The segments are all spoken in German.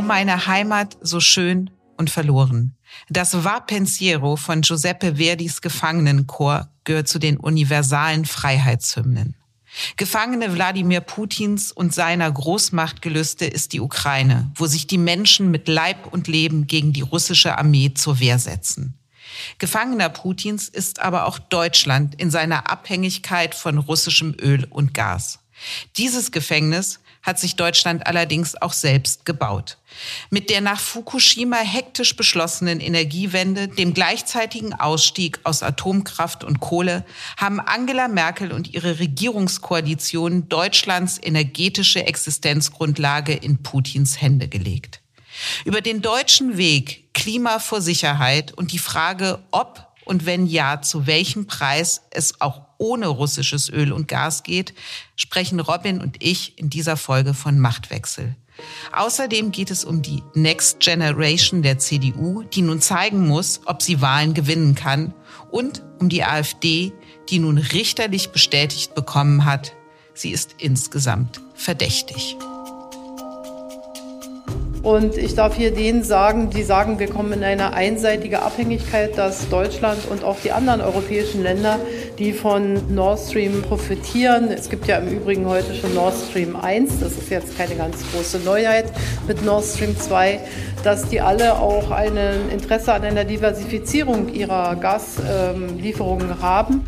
O meine Heimat so schön und verloren. Das Va Pensiero von Giuseppe Verdis Gefangenenchor gehört zu den universalen Freiheitshymnen. Gefangene Wladimir Putins und seiner Großmachtgelüste ist die Ukraine, wo sich die Menschen mit Leib und Leben gegen die russische Armee zur Wehr setzen. Gefangener Putins ist aber auch Deutschland in seiner Abhängigkeit von russischem Öl und Gas. Dieses Gefängnis hat sich Deutschland allerdings auch selbst gebaut. Mit der nach Fukushima hektisch beschlossenen Energiewende, dem gleichzeitigen Ausstieg aus Atomkraft und Kohle, haben Angela Merkel und ihre Regierungskoalition Deutschlands energetische Existenzgrundlage in Putins Hände gelegt. Über den deutschen Weg Klima vor Sicherheit und die Frage, ob und wenn ja, zu welchem Preis es auch ohne russisches Öl und Gas geht, sprechen Robin und ich in dieser Folge von Machtwechsel. Außerdem geht es um die Next Generation der CDU, die nun zeigen muss, ob sie Wahlen gewinnen kann, und um die AfD, die nun richterlich bestätigt bekommen hat, sie ist insgesamt verdächtig. Und ich darf hier denen sagen, die sagen, wir kommen in eine einseitige Abhängigkeit, dass Deutschland und auch die anderen europäischen Länder, die von Nord Stream profitieren, es gibt ja im Übrigen heute schon Nord Stream 1, das ist jetzt keine ganz große Neuheit mit Nord Stream 2, dass die alle auch ein Interesse an einer Diversifizierung ihrer Gaslieferungen haben.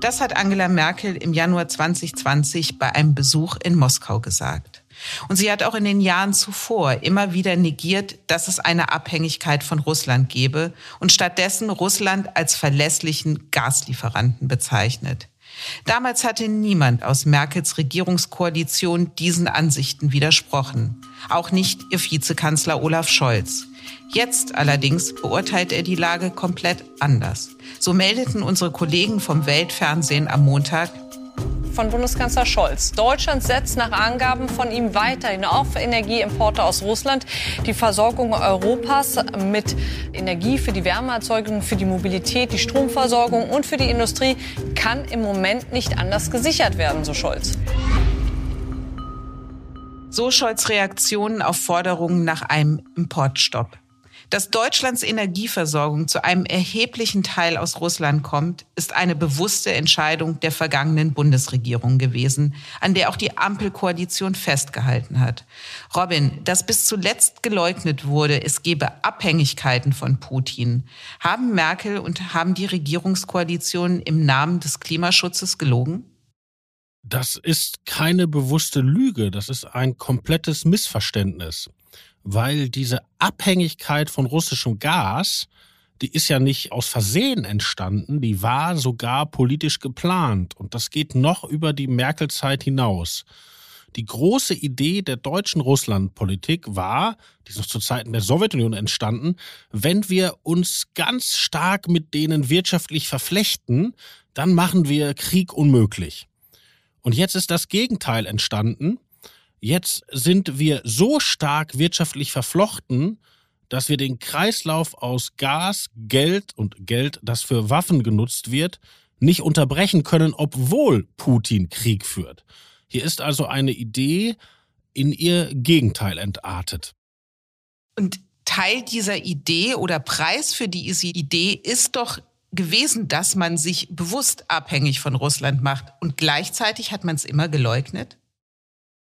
Das hat Angela Merkel im Januar 2020 bei einem Besuch in Moskau gesagt. Und sie hat auch in den Jahren zuvor immer wieder negiert, dass es eine Abhängigkeit von Russland gebe und stattdessen Russland als verlässlichen Gaslieferanten bezeichnet. Damals hatte niemand aus Merkels Regierungskoalition diesen Ansichten widersprochen. Auch nicht ihr Vizekanzler Olaf Scholz. Jetzt allerdings beurteilt er die Lage komplett anders. So meldeten unsere Kollegen vom Weltfernsehen am Montag, von Bundeskanzler Scholz. Deutschland setzt nach Angaben von ihm weiterhin auf Energieimporte aus Russland. Die Versorgung Europas mit Energie für die Wärmeerzeugung, für die Mobilität, die Stromversorgung und für die Industrie kann im Moment nicht anders gesichert werden, so Scholz. So Scholz Reaktionen auf Forderungen nach einem Importstopp. Dass Deutschlands Energieversorgung zu einem erheblichen Teil aus Russland kommt, ist eine bewusste Entscheidung der vergangenen Bundesregierung gewesen, an der auch die Ampelkoalition festgehalten hat. Robin, dass bis zuletzt geleugnet wurde, es gebe Abhängigkeiten von Putin, haben Merkel und haben die Regierungskoalition im Namen des Klimaschutzes gelogen? Das ist keine bewusste Lüge, das ist ein komplettes Missverständnis weil diese Abhängigkeit von russischem Gas, die ist ja nicht aus Versehen entstanden, die war sogar politisch geplant und das geht noch über die Merkel-Zeit hinaus. Die große Idee der deutschen Russlandpolitik war, die ist noch zu Zeiten der Sowjetunion entstanden, wenn wir uns ganz stark mit denen wirtschaftlich verflechten, dann machen wir Krieg unmöglich. Und jetzt ist das Gegenteil entstanden. Jetzt sind wir so stark wirtschaftlich verflochten, dass wir den Kreislauf aus Gas, Geld und Geld, das für Waffen genutzt wird, nicht unterbrechen können, obwohl Putin Krieg führt. Hier ist also eine Idee in ihr Gegenteil entartet. Und Teil dieser Idee oder Preis für diese Idee ist doch gewesen, dass man sich bewusst abhängig von Russland macht. Und gleichzeitig hat man es immer geleugnet?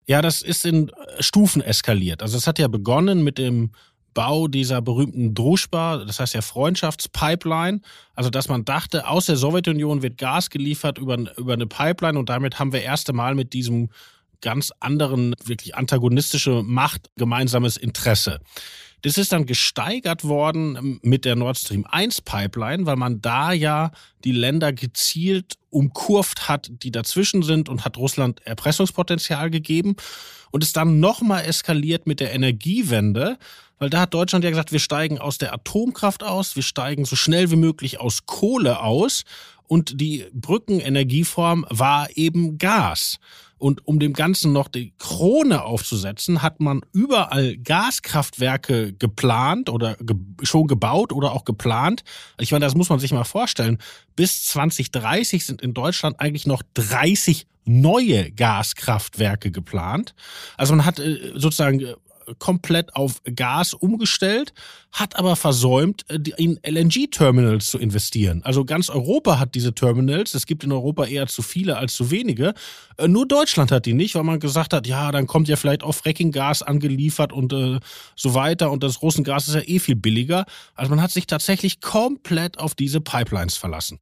Ja, das ist in Stufen eskaliert. Also es hat ja begonnen mit dem Bau dieser berühmten Druschba, das heißt ja Freundschaftspipeline. Also dass man dachte, aus der Sowjetunion wird Gas geliefert über, über eine Pipeline und damit haben wir erste Mal mit diesem ganz anderen, wirklich antagonistische Macht gemeinsames Interesse. Das ist dann gesteigert worden mit der Nord Stream 1 Pipeline, weil man da ja die Länder gezielt umkurvt hat, die dazwischen sind und hat Russland Erpressungspotenzial gegeben und ist dann nochmal eskaliert mit der Energiewende, weil da hat Deutschland ja gesagt, wir steigen aus der Atomkraft aus, wir steigen so schnell wie möglich aus Kohle aus und die Brückenenergieform war eben Gas. Und um dem Ganzen noch die Krone aufzusetzen, hat man überall Gaskraftwerke geplant oder ge schon gebaut oder auch geplant. Ich meine, das muss man sich mal vorstellen. Bis 2030 sind in Deutschland eigentlich noch 30 neue Gaskraftwerke geplant. Also man hat äh, sozusagen äh, komplett auf Gas umgestellt, hat aber versäumt, äh, in LNG-Terminals zu investieren. Also ganz Europa hat diese Terminals. Es gibt in Europa eher zu viele als zu wenige. Äh, nur Deutschland hat die nicht, weil man gesagt hat, ja, dann kommt ja vielleicht auch Fracking-Gas angeliefert und äh, so weiter. Und das Russengas ist ja eh viel billiger. Also man hat sich tatsächlich komplett auf diese Pipelines verlassen.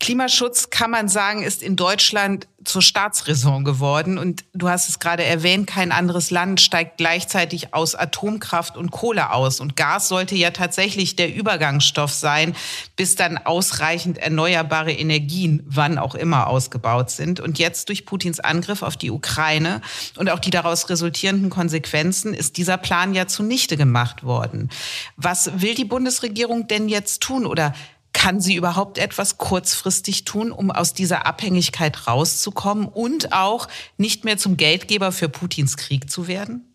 Klimaschutz, kann man sagen, ist in Deutschland zur Staatsräson geworden. Und du hast es gerade erwähnt, kein anderes Land steigt gleichzeitig aus Atomkraft und Kohle aus. Und Gas sollte ja tatsächlich der Übergangsstoff sein, bis dann ausreichend erneuerbare Energien, wann auch immer, ausgebaut sind. Und jetzt durch Putins Angriff auf die Ukraine und auch die daraus resultierenden Konsequenzen ist dieser Plan ja zunichte gemacht worden. Was will die Bundesregierung denn jetzt tun? Oder kann sie überhaupt etwas kurzfristig tun, um aus dieser Abhängigkeit rauszukommen und auch nicht mehr zum Geldgeber für Putins Krieg zu werden?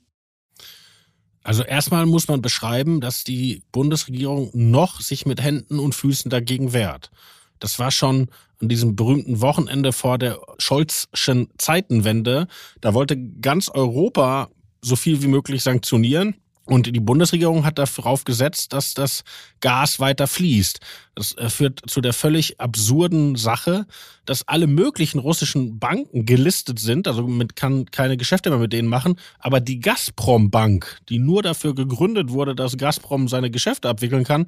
Also erstmal muss man beschreiben, dass die Bundesregierung noch sich mit Händen und Füßen dagegen wehrt. Das war schon an diesem berühmten Wochenende vor der Scholzschen Zeitenwende. Da wollte ganz Europa so viel wie möglich sanktionieren. Und die Bundesregierung hat darauf gesetzt, dass das Gas weiter fließt. Das äh, führt zu der völlig absurden Sache, dass alle möglichen russischen Banken gelistet sind. Also man kann keine Geschäfte mehr mit denen machen. Aber die Gazprom-Bank, die nur dafür gegründet wurde, dass Gazprom seine Geschäfte abwickeln kann,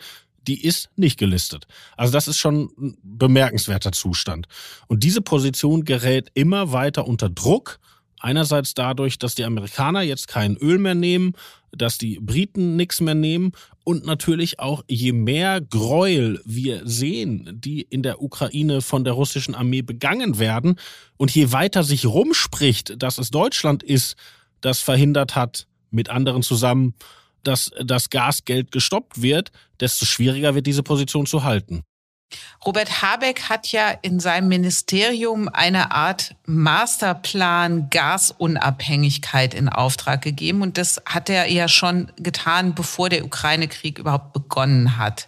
die ist nicht gelistet. Also das ist schon ein bemerkenswerter Zustand. Und diese Position gerät immer weiter unter Druck. Einerseits dadurch, dass die Amerikaner jetzt kein Öl mehr nehmen dass die Briten nichts mehr nehmen und natürlich auch je mehr Gräuel wir sehen, die in der Ukraine von der russischen Armee begangen werden und je weiter sich rumspricht, dass es Deutschland ist, das verhindert hat, mit anderen zusammen, dass das Gasgeld gestoppt wird, desto schwieriger wird diese Position zu halten. Robert Habeck hat ja in seinem Ministerium eine Art Masterplan Gasunabhängigkeit in Auftrag gegeben. Und das hat er ja schon getan, bevor der Ukraine-Krieg überhaupt begonnen hat.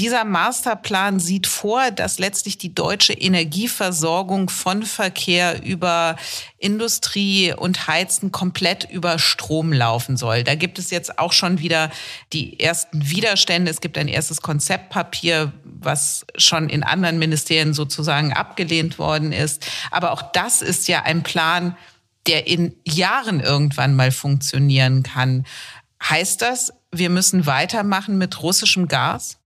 Dieser Masterplan sieht vor, dass letztlich die deutsche Energieversorgung von Verkehr über Industrie und Heizen komplett über Strom laufen soll. Da gibt es jetzt auch schon wieder die ersten Widerstände. Es gibt ein erstes Konzeptpapier, was schon in anderen Ministerien sozusagen abgelehnt worden ist. Aber auch das ist ja ein Plan, der in Jahren irgendwann mal funktionieren kann. Heißt das, wir müssen weitermachen mit russischem Gas?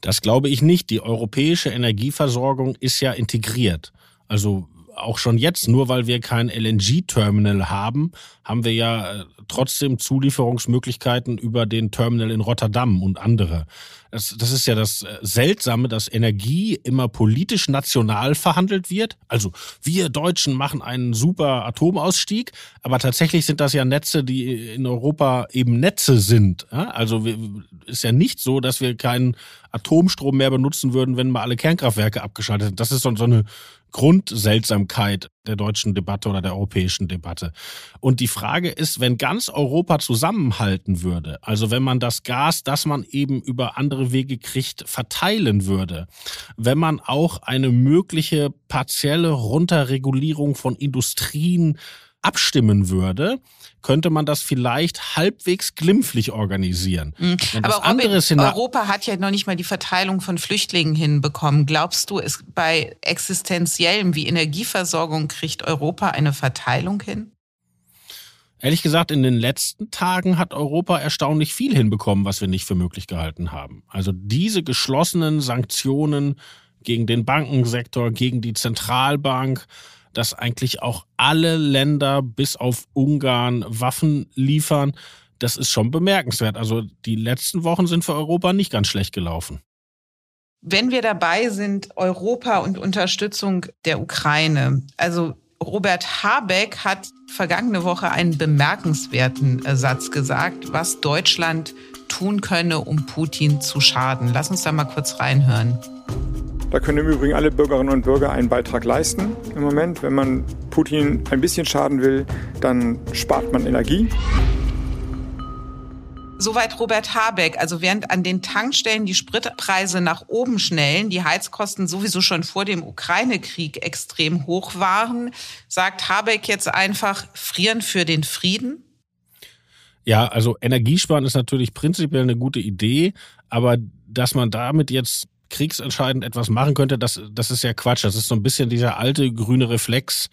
Das glaube ich nicht. Die europäische Energieversorgung ist ja integriert. Also auch schon jetzt, nur weil wir kein LNG-Terminal haben, haben wir ja äh, trotzdem Zulieferungsmöglichkeiten über den Terminal in Rotterdam und andere. Das, das ist ja das äh, Seltsame, dass Energie immer politisch national verhandelt wird. Also wir Deutschen machen einen super Atomausstieg, aber tatsächlich sind das ja Netze, die in Europa eben Netze sind. Also ist ja nicht so, dass wir keinen Atomstrom mehr benutzen würden, wenn mal alle Kernkraftwerke abgeschaltet sind. Das ist so eine Grundseltsamkeit der deutschen Debatte oder der europäischen Debatte. Und die Frage ist, wenn ganz Europa zusammenhalten würde, also wenn man das Gas, das man eben über andere Wege kriegt, verteilen würde, wenn man auch eine mögliche partielle Runterregulierung von Industrien abstimmen würde, könnte man das vielleicht halbwegs glimpflich organisieren. Mhm. Aber Robin, Europa hat ja noch nicht mal die Verteilung von Flüchtlingen hinbekommen. Glaubst du, es bei existenziellem wie Energieversorgung kriegt Europa eine Verteilung hin? Ehrlich gesagt, in den letzten Tagen hat Europa erstaunlich viel hinbekommen, was wir nicht für möglich gehalten haben. Also diese geschlossenen Sanktionen gegen den Bankensektor, gegen die Zentralbank, dass eigentlich auch alle Länder bis auf Ungarn Waffen liefern, das ist schon bemerkenswert. Also die letzten Wochen sind für Europa nicht ganz schlecht gelaufen. Wenn wir dabei sind, Europa und Unterstützung der Ukraine, also Robert Habeck hat vergangene Woche einen bemerkenswerten Satz gesagt, was Deutschland tun könne, um Putin zu schaden. Lass uns da mal kurz reinhören. Da können im Übrigen alle Bürgerinnen und Bürger einen Beitrag leisten. Im Moment, wenn man Putin ein bisschen schaden will, dann spart man Energie. Soweit Robert Habeck. Also während an den Tankstellen die Spritpreise nach oben schnellen, die Heizkosten sowieso schon vor dem Ukraine-Krieg extrem hoch waren, sagt Habeck jetzt einfach frieren für den Frieden? Ja, also Energiesparen ist natürlich prinzipiell eine gute Idee, aber dass man damit jetzt kriegsentscheidend etwas machen könnte, das, das ist ja Quatsch. Das ist so ein bisschen dieser alte grüne Reflex,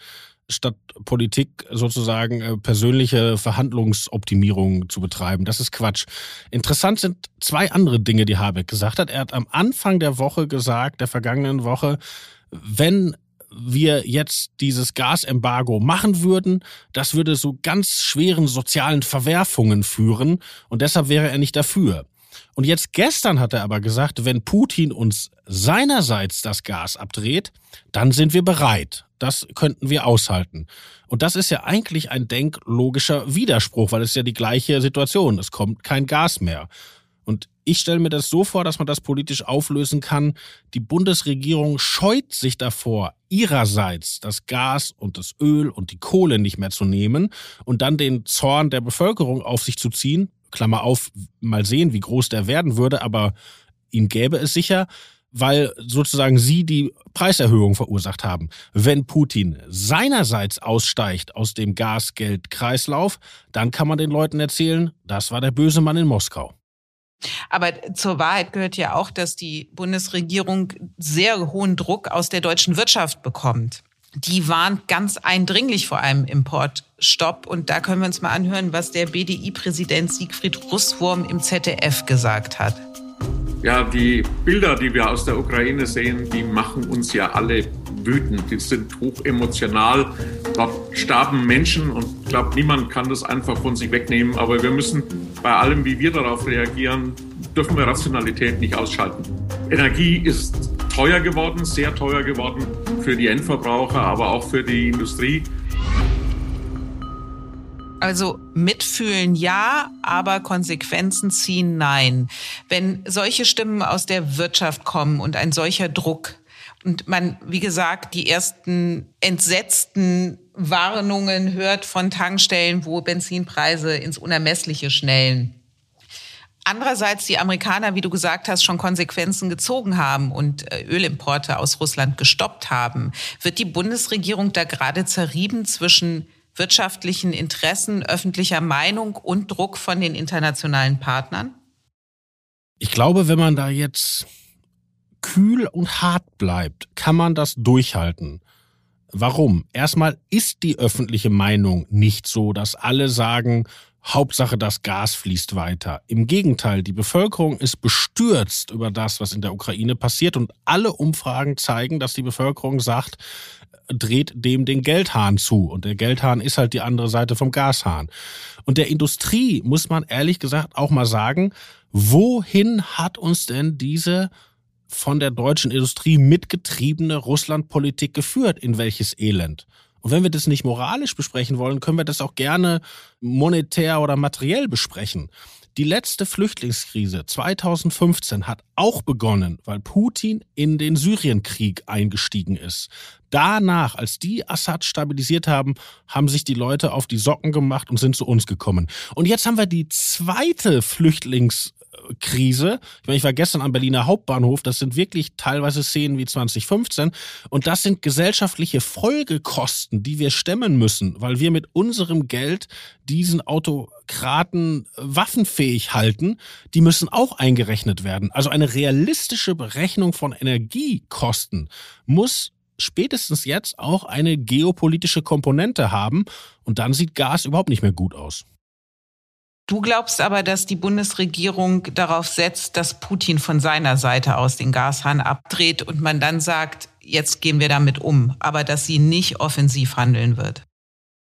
statt Politik sozusagen äh, persönliche Verhandlungsoptimierung zu betreiben. Das ist Quatsch. Interessant sind zwei andere Dinge, die Habeck gesagt hat. Er hat am Anfang der Woche gesagt, der vergangenen Woche, wenn wir jetzt dieses Gasembargo machen würden, das würde so ganz schweren sozialen Verwerfungen führen und deshalb wäre er nicht dafür. Und jetzt gestern hat er aber gesagt, wenn Putin uns seinerseits das Gas abdreht, dann sind wir bereit. Das könnten wir aushalten. Und das ist ja eigentlich ein denklogischer Widerspruch, weil es ja die gleiche Situation. Es kommt kein Gas mehr. Und ich stelle mir das so vor, dass man das politisch auflösen kann. Die Bundesregierung scheut sich davor, ihrerseits das Gas und das Öl und die Kohle nicht mehr zu nehmen und dann den Zorn der Bevölkerung auf sich zu ziehen. Klammer auf, mal sehen, wie groß der werden würde, aber ihm gäbe es sicher weil sozusagen sie die Preiserhöhung verursacht haben. Wenn Putin seinerseits aussteigt aus dem Gasgeldkreislauf, dann kann man den Leuten erzählen, das war der böse Mann in Moskau. Aber zur Wahrheit gehört ja auch, dass die Bundesregierung sehr hohen Druck aus der deutschen Wirtschaft bekommt. Die warnt ganz eindringlich vor einem Importstopp. Und da können wir uns mal anhören, was der BDI-Präsident Siegfried Russwurm im ZDF gesagt hat. Ja, die Bilder, die wir aus der Ukraine sehen, die machen uns ja alle wütend. Die sind hoch emotional. Dort starben Menschen und ich glaube, niemand kann das einfach von sich wegnehmen. Aber wir müssen bei allem, wie wir darauf reagieren, dürfen wir Rationalität nicht ausschalten. Energie ist teuer geworden, sehr teuer geworden für die Endverbraucher, aber auch für die Industrie. Also mitfühlen ja, aber Konsequenzen ziehen nein. Wenn solche Stimmen aus der Wirtschaft kommen und ein solcher Druck und man, wie gesagt, die ersten entsetzten Warnungen hört von Tankstellen, wo Benzinpreise ins Unermessliche schnellen. Andererseits die Amerikaner, wie du gesagt hast, schon Konsequenzen gezogen haben und äh, Ölimporte aus Russland gestoppt haben. Wird die Bundesregierung da gerade zerrieben zwischen wirtschaftlichen Interessen, öffentlicher Meinung und Druck von den internationalen Partnern? Ich glaube, wenn man da jetzt kühl und hart bleibt, kann man das durchhalten. Warum? Erstmal ist die öffentliche Meinung nicht so, dass alle sagen, Hauptsache das Gas fließt weiter. Im Gegenteil, die Bevölkerung ist bestürzt über das, was in der Ukraine passiert und alle Umfragen zeigen, dass die Bevölkerung sagt, dreht dem den Geldhahn zu. Und der Geldhahn ist halt die andere Seite vom Gashahn. Und der Industrie muss man ehrlich gesagt auch mal sagen, wohin hat uns denn diese von der deutschen Industrie mitgetriebene Russlandpolitik geführt? In welches Elend? Und wenn wir das nicht moralisch besprechen wollen, können wir das auch gerne monetär oder materiell besprechen. Die letzte Flüchtlingskrise 2015 hat auch begonnen, weil Putin in den Syrienkrieg eingestiegen ist. Danach, als die Assad stabilisiert haben, haben sich die Leute auf die Socken gemacht und sind zu uns gekommen. Und jetzt haben wir die zweite Flüchtlings Krise. Ich meine, ich war gestern am Berliner Hauptbahnhof. Das sind wirklich teilweise Szenen wie 2015. Und das sind gesellschaftliche Folgekosten, die wir stemmen müssen, weil wir mit unserem Geld diesen Autokraten waffenfähig halten. Die müssen auch eingerechnet werden. Also eine realistische Berechnung von Energiekosten muss spätestens jetzt auch eine geopolitische Komponente haben. Und dann sieht Gas überhaupt nicht mehr gut aus. Du glaubst aber, dass die Bundesregierung darauf setzt, dass Putin von seiner Seite aus den Gashahn abdreht und man dann sagt, jetzt gehen wir damit um, aber dass sie nicht offensiv handeln wird.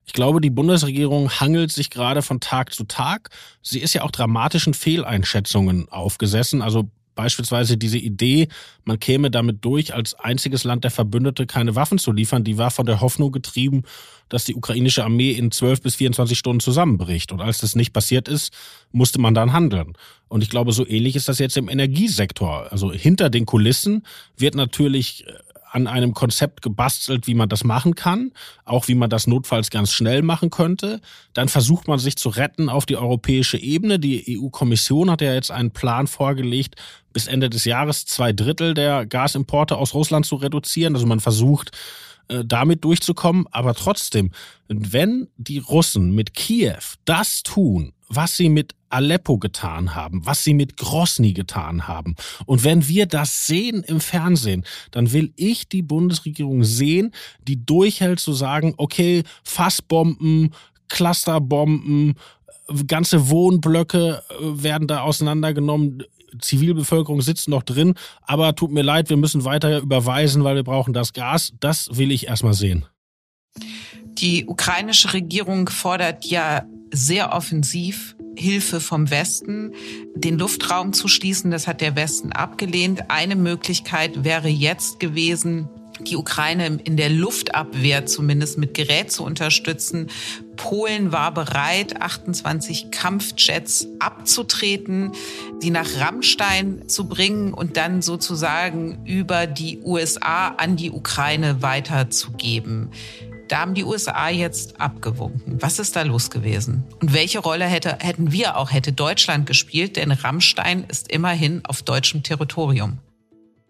Ich glaube, die Bundesregierung hangelt sich gerade von Tag zu Tag. Sie ist ja auch dramatischen Fehleinschätzungen aufgesessen. Also beispielsweise diese Idee, man käme damit durch, als einziges Land der Verbündete keine Waffen zu liefern, die war von der Hoffnung getrieben, dass die ukrainische Armee in 12 bis 24 Stunden zusammenbricht. Und als das nicht passiert ist, musste man dann handeln. Und ich glaube, so ähnlich ist das jetzt im Energiesektor. Also hinter den Kulissen wird natürlich äh, an einem Konzept gebastelt, wie man das machen kann, auch wie man das notfalls ganz schnell machen könnte. Dann versucht man sich zu retten auf die europäische Ebene. Die EU-Kommission hat ja jetzt einen Plan vorgelegt, bis Ende des Jahres zwei Drittel der Gasimporte aus Russland zu reduzieren. Also man versucht, äh, damit durchzukommen. Aber trotzdem, wenn die Russen mit Kiew das tun, was sie mit Aleppo getan haben, was sie mit Grosny getan haben. Und wenn wir das sehen im Fernsehen, dann will ich die Bundesregierung sehen, die durchhält zu sagen, okay, Fassbomben, Clusterbomben, ganze Wohnblöcke äh, werden da auseinandergenommen. Zivilbevölkerung sitzt noch drin, aber tut mir leid, wir müssen weiter überweisen, weil wir brauchen das Gas. Das will ich erstmal sehen. Die ukrainische Regierung fordert ja sehr offensiv Hilfe vom Westen, den Luftraum zu schließen. Das hat der Westen abgelehnt. Eine Möglichkeit wäre jetzt gewesen, die Ukraine in der Luftabwehr zumindest mit Gerät zu unterstützen. Polen war bereit, 28 Kampfjets abzutreten, sie nach Rammstein zu bringen und dann sozusagen über die USA an die Ukraine weiterzugeben. Da haben die USA jetzt abgewunken. Was ist da los gewesen? Und welche Rolle hätte, hätten wir auch, hätte Deutschland gespielt? Denn Rammstein ist immerhin auf deutschem Territorium.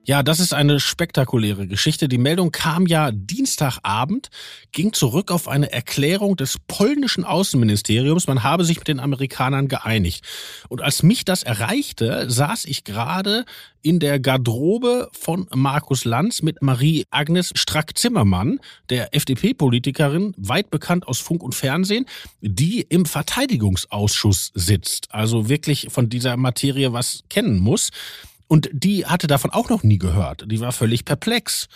Ja, das ist eine spektakuläre Geschichte. Die Meldung kam ja Dienstagabend, ging zurück auf eine Erklärung des polnischen Außenministeriums, man habe sich mit den Amerikanern geeinigt. Und als mich das erreichte, saß ich gerade in der Garderobe von Markus Lanz mit Marie-Agnes Strack-Zimmermann, der FDP-Politikerin, weit bekannt aus Funk und Fernsehen, die im Verteidigungsausschuss sitzt, also wirklich von dieser Materie was kennen muss. Und die hatte davon auch noch nie gehört. Die war völlig perplex.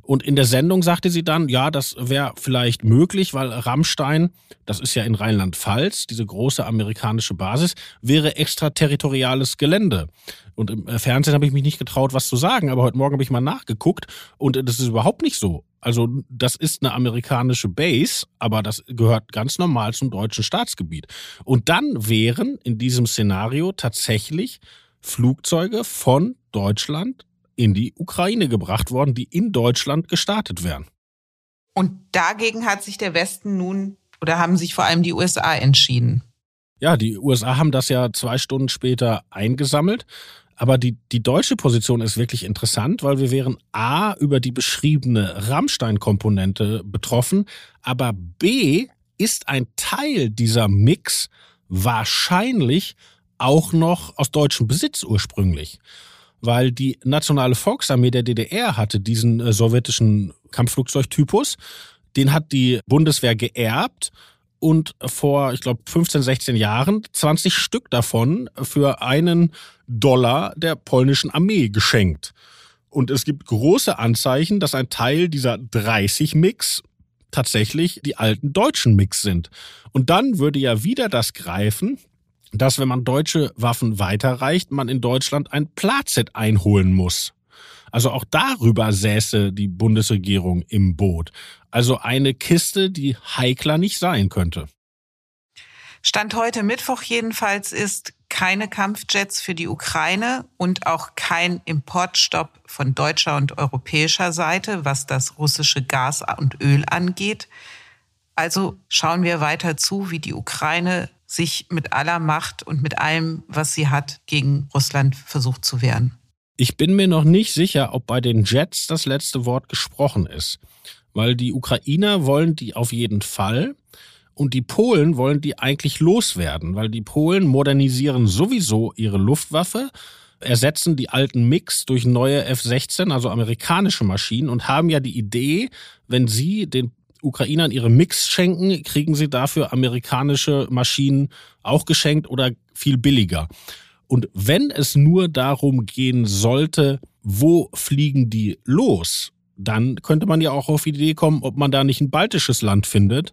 Und in der Sendung sagte sie dann, ja, das wäre vielleicht möglich, weil Rammstein, das ist ja in Rheinland-Pfalz, diese große amerikanische Basis, wäre extraterritoriales Gelände. Und im äh, Fernsehen habe ich mich nicht getraut, was zu sagen, aber heute Morgen habe ich mal nachgeguckt und das ist überhaupt nicht so. Also das ist eine amerikanische Base, aber das gehört ganz normal zum deutschen Staatsgebiet. Und dann wären in diesem Szenario tatsächlich Flugzeuge von Deutschland in die Ukraine gebracht worden, die in Deutschland gestartet wären. Und dagegen hat sich der Westen nun oder haben sich vor allem die USA entschieden. Ja, die USA haben das ja zwei Stunden später eingesammelt. Aber die, die deutsche Position ist wirklich interessant, weil wir wären A über die beschriebene Rammstein-Komponente betroffen, aber B ist ein Teil dieser Mix wahrscheinlich auch noch aus deutschem Besitz ursprünglich. Weil die Nationale Volksarmee der DDR hatte diesen äh, sowjetischen Kampfflugzeugtypus. Den hat die Bundeswehr geerbt und vor, ich glaube, 15, 16 Jahren 20 Stück davon für einen Dollar der polnischen Armee geschenkt. Und es gibt große Anzeichen, dass ein Teil dieser 30 Mix tatsächlich die alten deutschen Mix sind. Und dann würde ja wieder das greifen, dass wenn man deutsche Waffen weiterreicht, man in Deutschland ein Plazet einholen muss. Also auch darüber säße die Bundesregierung im Boot. Also eine Kiste, die heikler nicht sein könnte. Stand heute Mittwoch jedenfalls ist keine Kampfjets für die Ukraine und auch kein Importstopp von deutscher und europäischer Seite, was das russische Gas und Öl angeht. Also schauen wir weiter zu, wie die Ukraine sich mit aller Macht und mit allem, was sie hat, gegen Russland versucht zu wehren. Ich bin mir noch nicht sicher, ob bei den Jets das letzte Wort gesprochen ist, weil die Ukrainer wollen die auf jeden Fall und die Polen wollen die eigentlich loswerden, weil die Polen modernisieren sowieso ihre Luftwaffe, ersetzen die alten Mix durch neue F-16, also amerikanische Maschinen und haben ja die Idee, wenn sie den Ukrainern ihre Mix schenken, kriegen sie dafür amerikanische Maschinen auch geschenkt oder viel billiger. Und wenn es nur darum gehen sollte, wo fliegen die los, dann könnte man ja auch auf die Idee kommen, ob man da nicht ein baltisches Land findet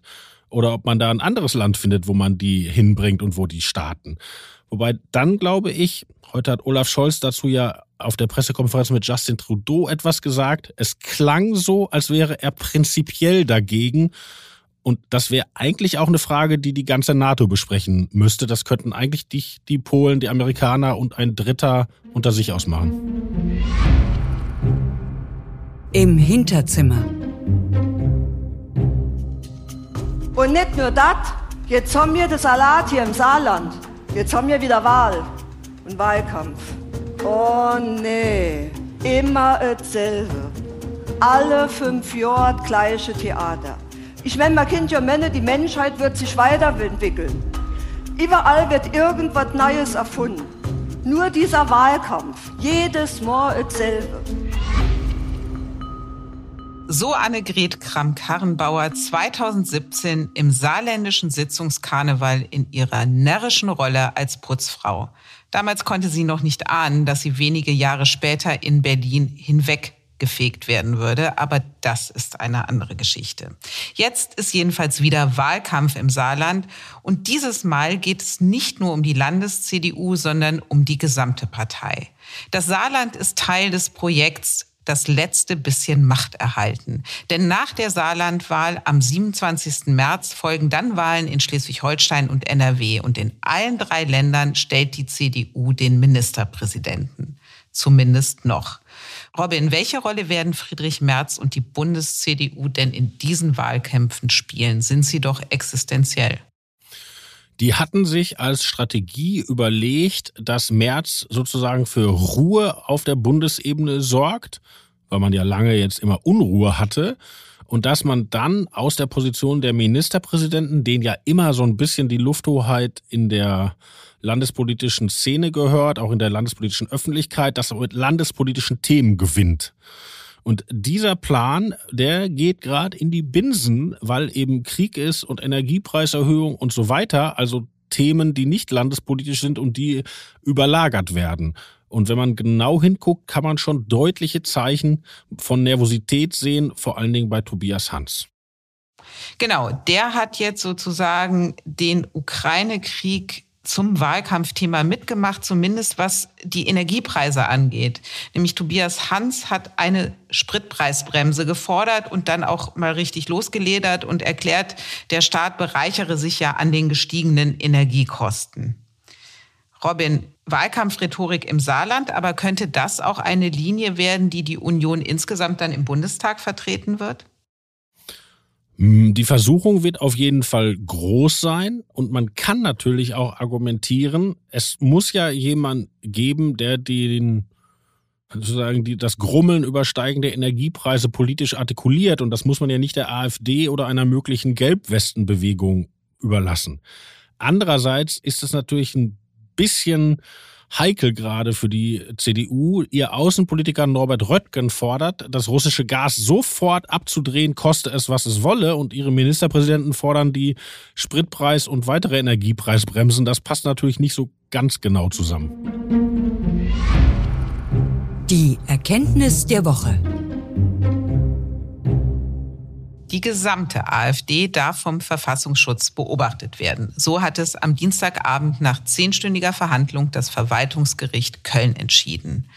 oder ob man da ein anderes Land findet, wo man die hinbringt und wo die starten. Wobei dann glaube ich, heute hat Olaf Scholz dazu ja auf der Pressekonferenz mit Justin Trudeau etwas gesagt. Es klang so, als wäre er prinzipiell dagegen. Und das wäre eigentlich auch eine Frage, die die ganze NATO besprechen müsste. Das könnten eigentlich die, die Polen, die Amerikaner und ein Dritter unter sich ausmachen. Im Hinterzimmer. Und nicht nur das, jetzt haben wir das Salat hier im Saarland. Jetzt haben wir wieder Wahl und Wahlkampf. Oh nee, immer dasselbe. Alle fünf Jahre das gleiche Theater. Ich meine, man kennt ja Männer, die Menschheit wird sich weiterentwickeln. Überall wird irgendwas Neues erfunden. Nur dieser Wahlkampf, jedes Mal dasselbe. So Annegret Kramp-Karrenbauer 2017 im saarländischen Sitzungskarneval in ihrer närrischen Rolle als Putzfrau. Damals konnte sie noch nicht ahnen, dass sie wenige Jahre später in Berlin hinweggefegt werden würde, aber das ist eine andere Geschichte. Jetzt ist jedenfalls wieder Wahlkampf im Saarland und dieses Mal geht es nicht nur um die Landes-CDU, sondern um die gesamte Partei. Das Saarland ist Teil des Projekts das letzte bisschen Macht erhalten. Denn nach der Saarlandwahl am 27. März folgen dann Wahlen in Schleswig-Holstein und NRW. Und in allen drei Ländern stellt die CDU den Ministerpräsidenten. Zumindest noch. Robin, welche Rolle werden Friedrich Merz und die Bundes-CDU denn in diesen Wahlkämpfen spielen? Sind sie doch existenziell? Die hatten sich als Strategie überlegt, dass Merz sozusagen für Ruhe auf der Bundesebene sorgt, weil man ja lange jetzt immer Unruhe hatte. Und dass man dann aus der Position der Ministerpräsidenten, den ja immer so ein bisschen die Lufthoheit in der landespolitischen Szene gehört, auch in der landespolitischen Öffentlichkeit, dass er mit landespolitischen Themen gewinnt. Und dieser Plan, der geht gerade in die Binsen, weil eben Krieg ist und Energiepreiserhöhung und so weiter, also Themen, die nicht landespolitisch sind und die überlagert werden. Und wenn man genau hinguckt, kann man schon deutliche Zeichen von Nervosität sehen, vor allen Dingen bei Tobias Hans. Genau, der hat jetzt sozusagen den Ukraine-Krieg zum Wahlkampfthema mitgemacht, zumindest was die Energiepreise angeht. Nämlich Tobias Hans hat eine Spritpreisbremse gefordert und dann auch mal richtig losgeledert und erklärt, der Staat bereichere sich ja an den gestiegenen Energiekosten. Robin, Wahlkampfrhetorik im Saarland, aber könnte das auch eine Linie werden, die die Union insgesamt dann im Bundestag vertreten wird? Hm, die Versuchung wird auf jeden Fall groß sein und man kann natürlich auch argumentieren, es muss ja jemand geben, der den sozusagen die, das Grummeln übersteigende Energiepreise politisch artikuliert und das muss man ja nicht der AfD oder einer möglichen Gelbwestenbewegung überlassen. Andererseits ist es natürlich ein bisschen heikel gerade für die CDU. Ihr Außenpolitiker Norbert Röttgen fordert, das russische Gas sofort abzudrehen, koste es, was es wolle. Und ihre Ministerpräsidenten fordern die Spritpreis- und weitere Energiepreisbremsen. Das passt natürlich nicht so ganz genau zusammen. Die Erkenntnis der Woche. Die gesamte AfD darf vom Verfassungsschutz beobachtet werden. So hat es am Dienstagabend nach zehnstündiger Verhandlung das Verwaltungsgericht Köln entschieden.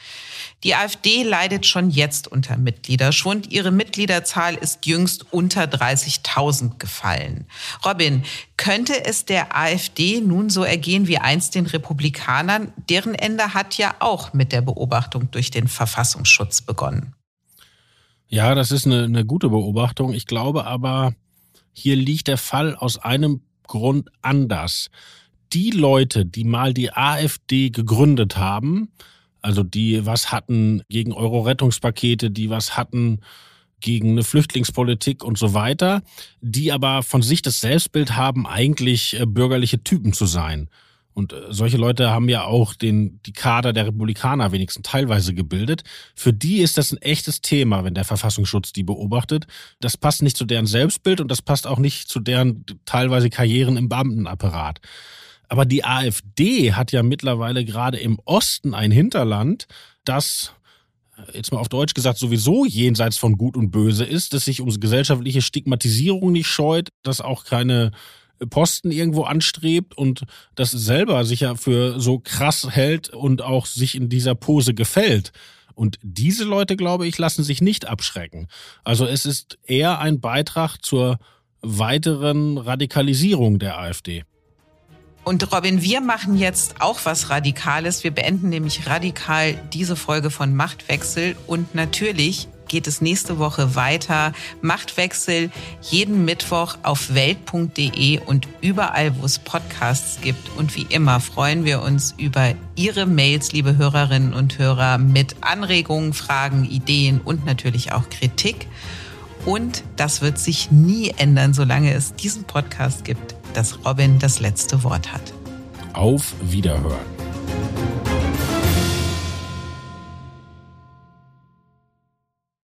Die AfD leidet schon jetzt unter Mitgliederschwund. Ihre Mitgliederzahl ist jüngst unter 30.000 gefallen. Robin, könnte es der AfD nun so ergehen wie einst den Republikanern? Deren Ende hat ja auch mit der Beobachtung durch den Verfassungsschutz begonnen. Ja, das ist eine, eine gute Beobachtung. Ich glaube aber, hier liegt der Fall aus einem Grund anders. die Leute, die mal die AfD gegründet haben, also die was hatten gegen Euro-Rettungspakete, die was hatten gegen eine Flüchtlingspolitik und so weiter, die aber von sich das Selbstbild haben, eigentlich äh, bürgerliche Typen zu sein. Und äh, solche Leute haben ja auch den, die Kader der Republikaner wenigstens teilweise gebildet. Für die ist das ein echtes Thema, wenn der Verfassungsschutz die beobachtet. Das passt nicht zu deren Selbstbild und das passt auch nicht zu deren teilweise Karrieren im Beamtenapparat. Aber die AfD hat ja mittlerweile gerade im Osten ein Hinterland, das äh, jetzt mal auf Deutsch gesagt, sowieso jenseits von Gut und Böse ist, dass sich um gesellschaftliche Stigmatisierung nicht scheut, dass auch keine Posten irgendwo anstrebt und das selber sich ja für so krass hält und auch sich in dieser Pose gefällt. Und diese Leute, glaube ich, lassen sich nicht abschrecken. Also es ist eher ein Beitrag zur weiteren Radikalisierung der AfD. Und Robin, wir machen jetzt auch was Radikales. Wir beenden nämlich radikal diese Folge von Machtwechsel und natürlich geht es nächste Woche weiter. Machtwechsel jeden Mittwoch auf welt.de und überall, wo es Podcasts gibt. Und wie immer freuen wir uns über Ihre Mails, liebe Hörerinnen und Hörer, mit Anregungen, Fragen, Ideen und natürlich auch Kritik. Und das wird sich nie ändern, solange es diesen Podcast gibt, dass Robin das letzte Wort hat. Auf Wiederhören.